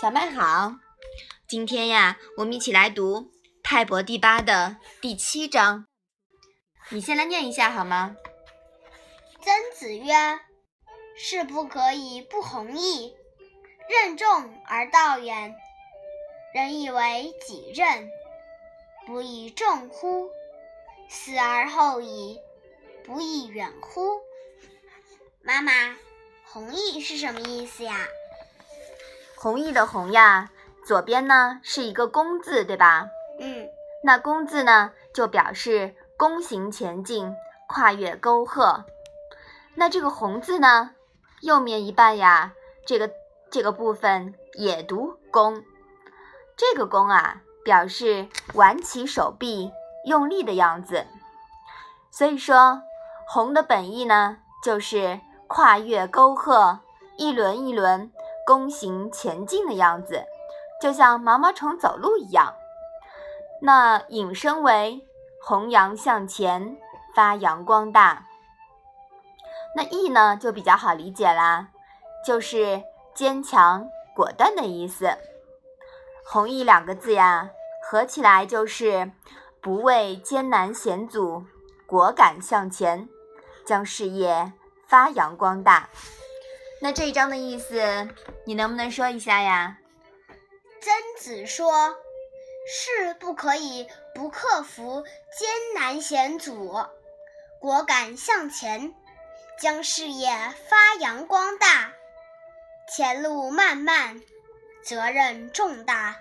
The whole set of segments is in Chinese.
小麦好，今天呀，我们一起来读《泰伯第八》的第七章。你先来念一下好吗？曾子曰：“士不可以不弘毅，任重而道远。人以为己任，不亦重乎？死而后已，不亦远乎？”妈妈，弘毅是什么意思呀？弘毅的弘呀，左边呢是一个弓字，对吧？嗯，那弓字呢就表示弓形前进，跨越沟壑。那这个弘字呢，右面一半呀，这个这个部分也读弓。这个弓啊，表示挽起手臂用力的样子。所以说，弘的本意呢，就是跨越沟壑，一轮一轮。弓行前进的样子，就像毛毛虫走路一样。那引申为弘扬向前，发扬光大。那义呢，就比较好理解啦，就是坚强果断的意思。弘毅两个字呀，合起来就是不畏艰难险阻，果敢向前，将事业发扬光大。那这一章的意思，你能不能说一下呀？曾子说：“士不可以不克服艰难险阻，果敢向前，将事业发扬光大。前路漫漫，责任重大，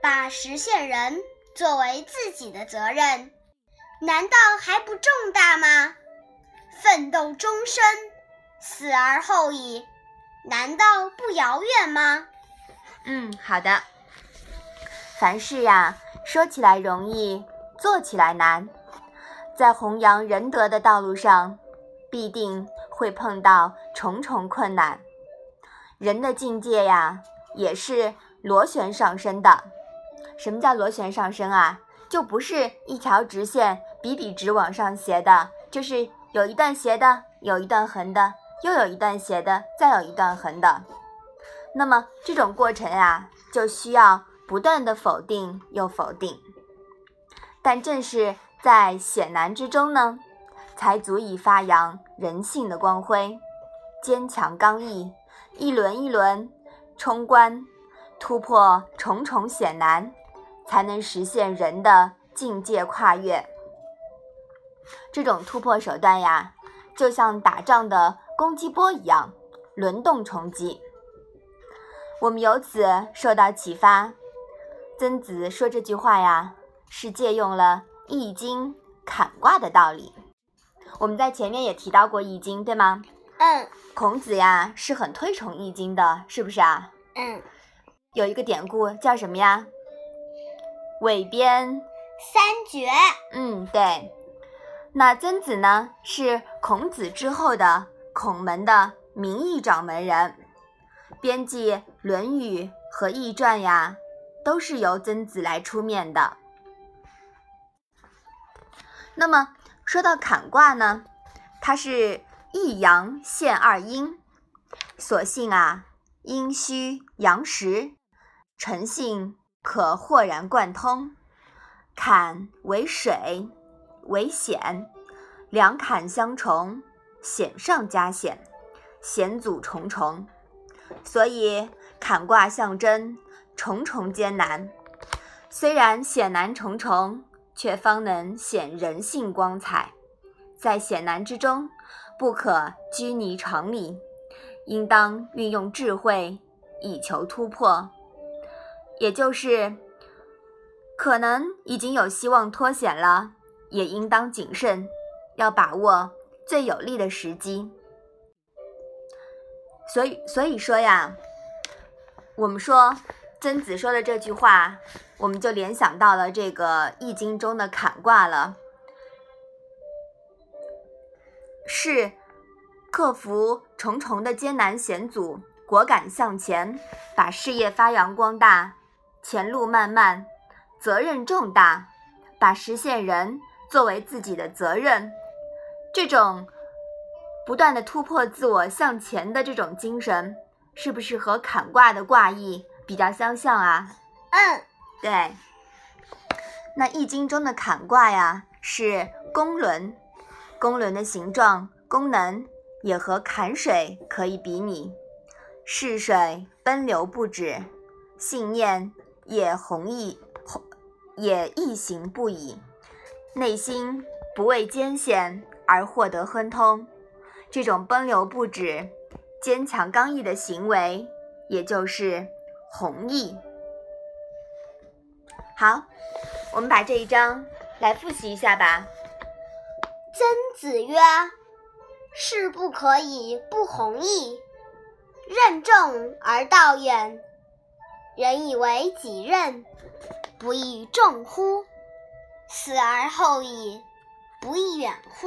把实现人作为自己的责任，难道还不重大吗？奋斗终身。”死而后已，难道不遥远吗？嗯，好的。凡事呀，说起来容易，做起来难。在弘扬仁德的道路上，必定会碰到重重困难。人的境界呀，也是螺旋上升的。什么叫螺旋上升啊？就不是一条直线笔笔直往上斜的，就是有一段斜的，有一段横的。又有一段斜的，再有一段横的，那么这种过程呀，就需要不断的否定又否定。但正是在险难之中呢，才足以发扬人性的光辉，坚强刚毅，一轮一轮冲关，突破重重险难，才能实现人的境界跨越。这种突破手段呀，就像打仗的。攻击波一样轮动冲击，我们由此受到启发。曾子说这句话呀，是借用了《易经》坎卦的道理。我们在前面也提到过《易经》，对吗？嗯。孔子呀是很推崇《易经》的，是不是啊？嗯。有一个典故叫什么呀？韦编三绝。嗯，对。那曾子呢，是孔子之后的。孔门的名义掌门人，编辑《论语》和《易传》呀，都是由曾子来出面的。那么说到坎卦呢，它是一阳现二阴，所幸啊，阴虚阳实，诚信可豁然贯通。坎为水，为险，两坎相重。险上加险，险阻重重，所以坎卦象征重重艰难。虽然险难重重，却方能显人性光彩。在险难之中，不可拘泥常理，应当运用智慧以求突破。也就是，可能已经有希望脱险了，也应当谨慎，要把握。最有利的时机，所以所以说呀，我们说曾子说的这句话，我们就联想到了这个《易经》中的坎卦了，是克服重重的艰难险阻，果敢向前，把事业发扬光大，前路漫漫，责任重大，把实现人作为自己的责任。这种不断的突破自我向前的这种精神，是不是和坎卦的卦意比较相像啊？嗯，对。那《易经》中的坎卦呀，是公轮，公轮的形状、功能也和坎水可以比拟。逝水奔流不止，信念也弘毅，也毅行不已。内心不畏艰险而获得亨通，这种奔流不止、坚强刚毅的行为，也就是弘毅。好，我们把这一章来复习一下吧。曾子曰：“事不可以不弘毅，任重而道远。人以为己任，不亦重乎？”死而后已，不亦远乎？